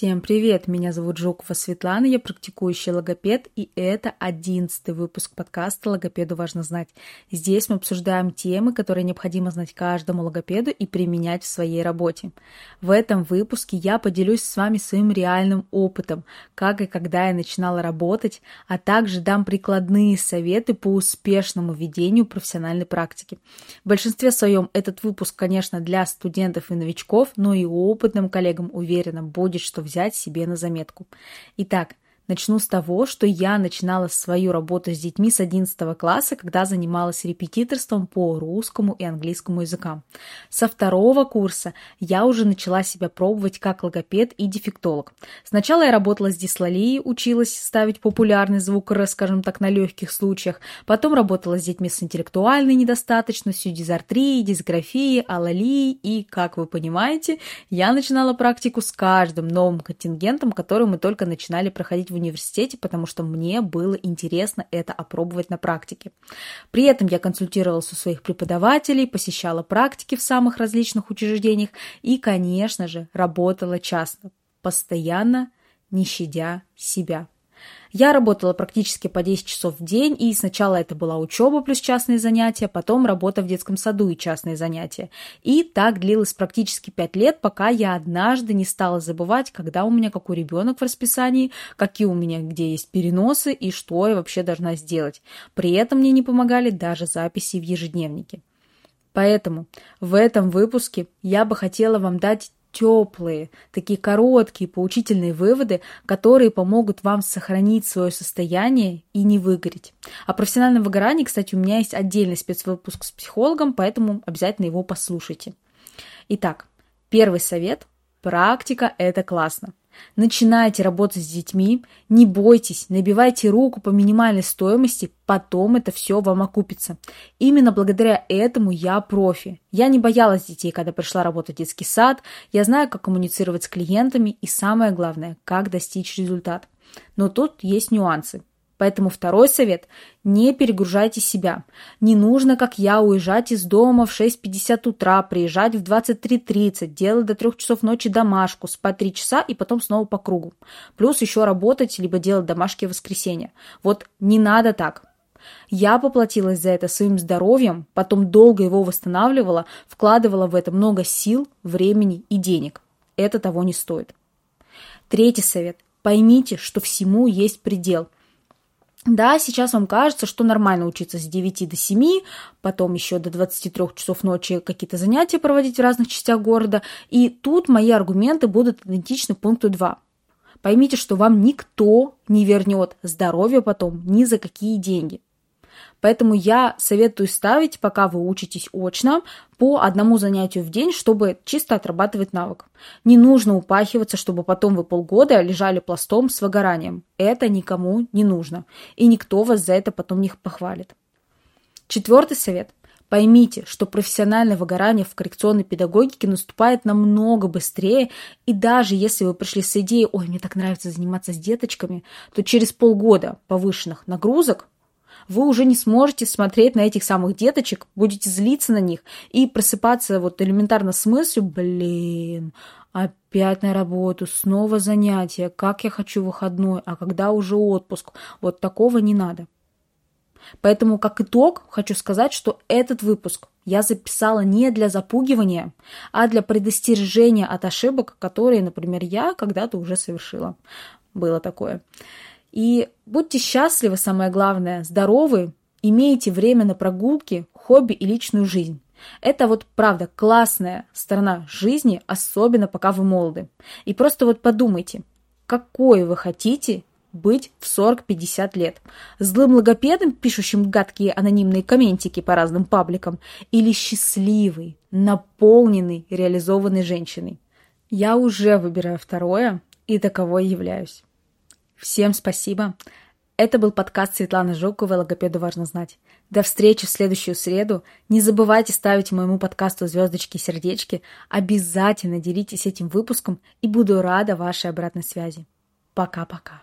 Всем привет! Меня зовут Жукова Светлана, я практикующий логопед, и это одиннадцатый выпуск подкаста «Логопеду важно знать». Здесь мы обсуждаем темы, которые необходимо знать каждому логопеду и применять в своей работе. В этом выпуске я поделюсь с вами своим реальным опытом, как и когда я начинала работать, а также дам прикладные советы по успешному ведению профессиональной практики. В большинстве своем этот выпуск, конечно, для студентов и новичков, но и опытным коллегам уверена будет, что взять себе на заметку. Итак, Начну с того, что я начинала свою работу с детьми с 11 класса, когда занималась репетиторством по русскому и английскому языкам. Со второго курса я уже начала себя пробовать как логопед и дефектолог. Сначала я работала с дислалией, училась ставить популярный звук скажем так, на легких случаях. Потом работала с детьми с интеллектуальной недостаточностью, дизартрией, дисграфией, алалией. И, как вы понимаете, я начинала практику с каждым новым контингентом, который мы только начинали проходить в университете, потому что мне было интересно это опробовать на практике. При этом я консультировалась у своих преподавателей, посещала практики в самых различных учреждениях и, конечно же, работала часто, постоянно, не щадя себя. Я работала практически по 10 часов в день, и сначала это была учеба плюс частные занятия, потом работа в детском саду и частные занятия. И так длилось практически 5 лет, пока я однажды не стала забывать, когда у меня какой ребенок в расписании, какие у меня где есть переносы и что я вообще должна сделать. При этом мне не помогали даже записи в ежедневнике. Поэтому в этом выпуске я бы хотела вам дать теплые, такие короткие, поучительные выводы, которые помогут вам сохранить свое состояние и не выгореть. О профессиональном выгорании, кстати, у меня есть отдельный спецвыпуск с психологом, поэтому обязательно его послушайте. Итак, первый совет – практика – это классно. Начинайте работать с детьми, не бойтесь, набивайте руку по минимальной стоимости, потом это все вам окупится. Именно благодаря этому я профи. Я не боялась детей, когда пришла работать в детский сад, я знаю, как коммуницировать с клиентами и самое главное, как достичь результата. Но тут есть нюансы. Поэтому второй совет – не перегружайте себя. Не нужно, как я, уезжать из дома в 6.50 утра, приезжать в 23.30, делать до 3 часов ночи домашку, спать 3 часа и потом снова по кругу. Плюс еще работать, либо делать домашки в воскресенье. Вот не надо так. Я поплатилась за это своим здоровьем, потом долго его восстанавливала, вкладывала в это много сил, времени и денег. Это того не стоит. Третий совет. Поймите, что всему есть предел – да, сейчас вам кажется, что нормально учиться с 9 до 7, потом еще до 23 часов ночи какие-то занятия проводить в разных частях города. И тут мои аргументы будут идентичны пункту 2. Поймите, что вам никто не вернет здоровье потом ни за какие деньги. Поэтому я советую ставить, пока вы учитесь очно, по одному занятию в день, чтобы чисто отрабатывать навык. Не нужно упахиваться, чтобы потом вы полгода лежали пластом с выгоранием. Это никому не нужно. И никто вас за это потом не похвалит. Четвертый совет. Поймите, что профессиональное выгорание в коррекционной педагогике наступает намного быстрее, и даже если вы пришли с идеей «Ой, мне так нравится заниматься с деточками», то через полгода повышенных нагрузок вы уже не сможете смотреть на этих самых деточек, будете злиться на них и просыпаться вот элементарно с мыслью, блин, опять на работу, снова занятия, как я хочу выходной, а когда уже отпуск. Вот такого не надо. Поэтому, как итог, хочу сказать, что этот выпуск я записала не для запугивания, а для предостережения от ошибок, которые, например, я когда-то уже совершила. Было такое. И будьте счастливы, самое главное, здоровы, имейте время на прогулки, хобби и личную жизнь. Это вот правда классная сторона жизни, особенно пока вы молоды. И просто вот подумайте, какой вы хотите быть в 40-50 лет? Злым логопедом, пишущим гадкие анонимные комментики по разным пабликам, или счастливой, наполненной, реализованной женщиной? Я уже выбираю второе, и таковой являюсь. Всем спасибо. Это был подкаст Светланы Жуковой «Логопеду важно знать». До встречи в следующую среду. Не забывайте ставить моему подкасту звездочки и сердечки. Обязательно делитесь этим выпуском и буду рада вашей обратной связи. Пока-пока.